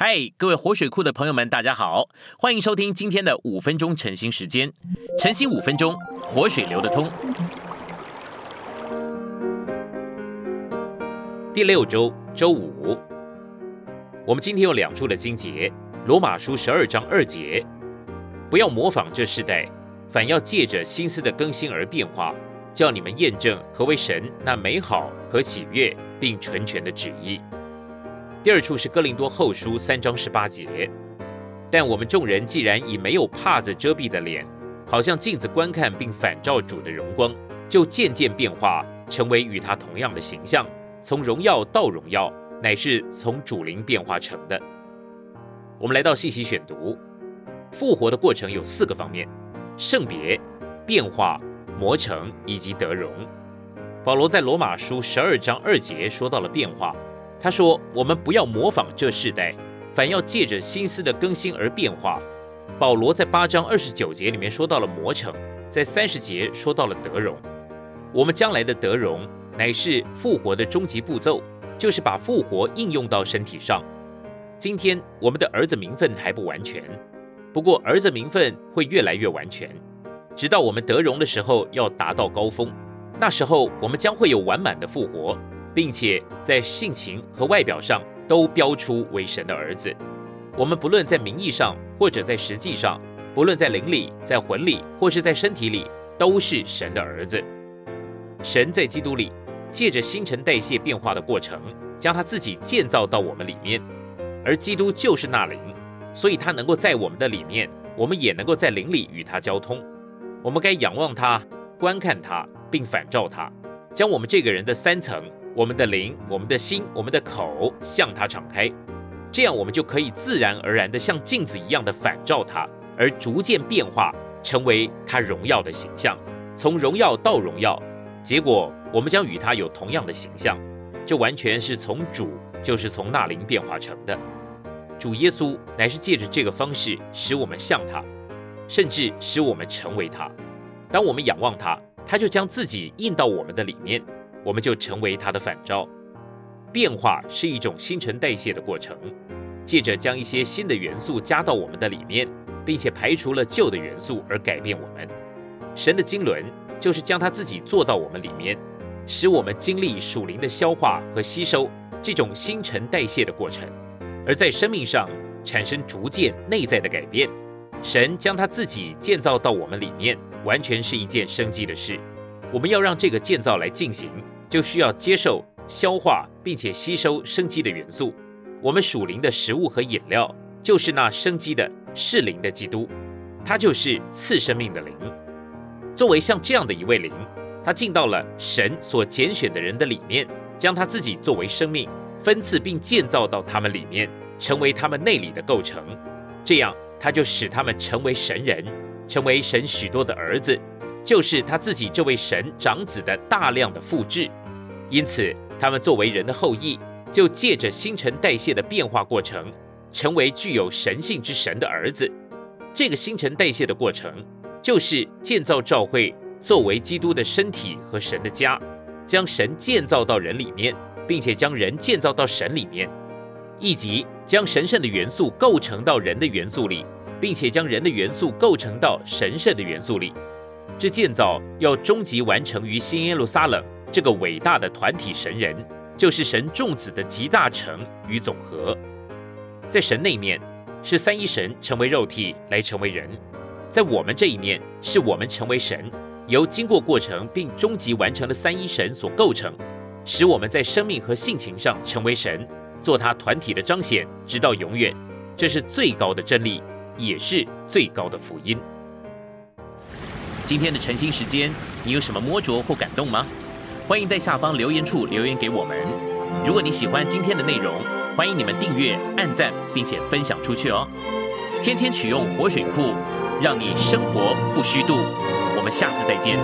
嗨，各位活水库的朋友们，大家好，欢迎收听今天的五分钟晨兴时间。晨兴五分钟，活水流得通。第六周周五，我们今天有两处的经节，罗马书十二章二节，不要模仿这世代，反要借着心思的更新而变化，叫你们验证何为神那美好和喜悦并纯全的旨意。第二处是哥林多后书三章十八节，但我们众人既然以没有帕子遮蔽的脸，好像镜子观看并反照主的荣光，就渐渐变化，成为与他同样的形象，从荣耀到荣耀，乃是从主灵变化成的。我们来到细细选读，复活的过程有四个方面：圣别、变化、磨成以及得荣。保罗在罗马书十二章二节说到了变化。他说：“我们不要模仿这世代，反要借着心思的更新而变化。”保罗在八章二十九节里面说到了磨成，在三十节说到了德容。我们将来的德容乃是复活的终极步骤，就是把复活应用到身体上。今天我们的儿子名分还不完全，不过儿子名分会越来越完全，直到我们得荣的时候要达到高峰，那时候我们将会有完满的复活。并且在性情和外表上都标出为神的儿子。我们不论在名义上或者在实际上，不论在灵里、在魂里或是在身体里，都是神的儿子。神在基督里借着新陈代谢变化的过程，将他自己建造到我们里面，而基督就是那灵，所以他能够在我们的里面，我们也能够在灵里与他交通。我们该仰望他、观看他，并反照他，将我们这个人的三层。我们的灵、我们的心、我们的口向他敞开，这样我们就可以自然而然的像镜子一样的反照他，而逐渐变化成为他荣耀的形象。从荣耀到荣耀，结果我们将与他有同样的形象，这完全是从主，就是从那灵变化成的。主耶稣乃是借着这个方式使我们像他，甚至使我们成为他。当我们仰望他，他就将自己印到我们的里面。我们就成为它的反照。变化是一种新陈代谢的过程，借着将一些新的元素加到我们的里面，并且排除了旧的元素而改变我们。神的经纶就是将他自己做到我们里面，使我们经历属灵的消化和吸收这种新陈代谢的过程，而在生命上产生逐渐内在的改变。神将他自己建造到我们里面，完全是一件生机的事。我们要让这个建造来进行，就需要接受、消化并且吸收生机的元素。我们属灵的食物和饮料，就是那生机的是灵的基督，他就是赐生命的灵。作为像这样的一位灵，他进到了神所拣选的人的里面，将他自己作为生命分赐并建造到他们里面，成为他们内里的构成。这样，他就使他们成为神人，成为神许多的儿子。就是他自己这位神长子的大量的复制，因此他们作为人的后裔，就借着新陈代谢的变化过程，成为具有神性之神的儿子。这个新陈代谢的过程，就是建造教会作为基督的身体和神的家，将神建造到人里面，并且将人建造到神里面，以及将神圣的元素构成到人的元素里，并且将人的元素构成到神圣的元素里。这建造要终极完成于新耶路撒冷这个伟大的团体神人，就是神众子的极大成与总和。在神那一面，是三一神成为肉体来成为人；在我们这一面，是我们成为神，由经过过程并终极完成的三一神所构成，使我们在生命和性情上成为神，做他团体的彰显，直到永远。这是最高的真理，也是最高的福音。今天的晨星时间，你有什么摸着或感动吗？欢迎在下方留言处留言给我们。如果你喜欢今天的内容，欢迎你们订阅、按赞，并且分享出去哦。天天取用活水库，让你生活不虚度。我们下次再见。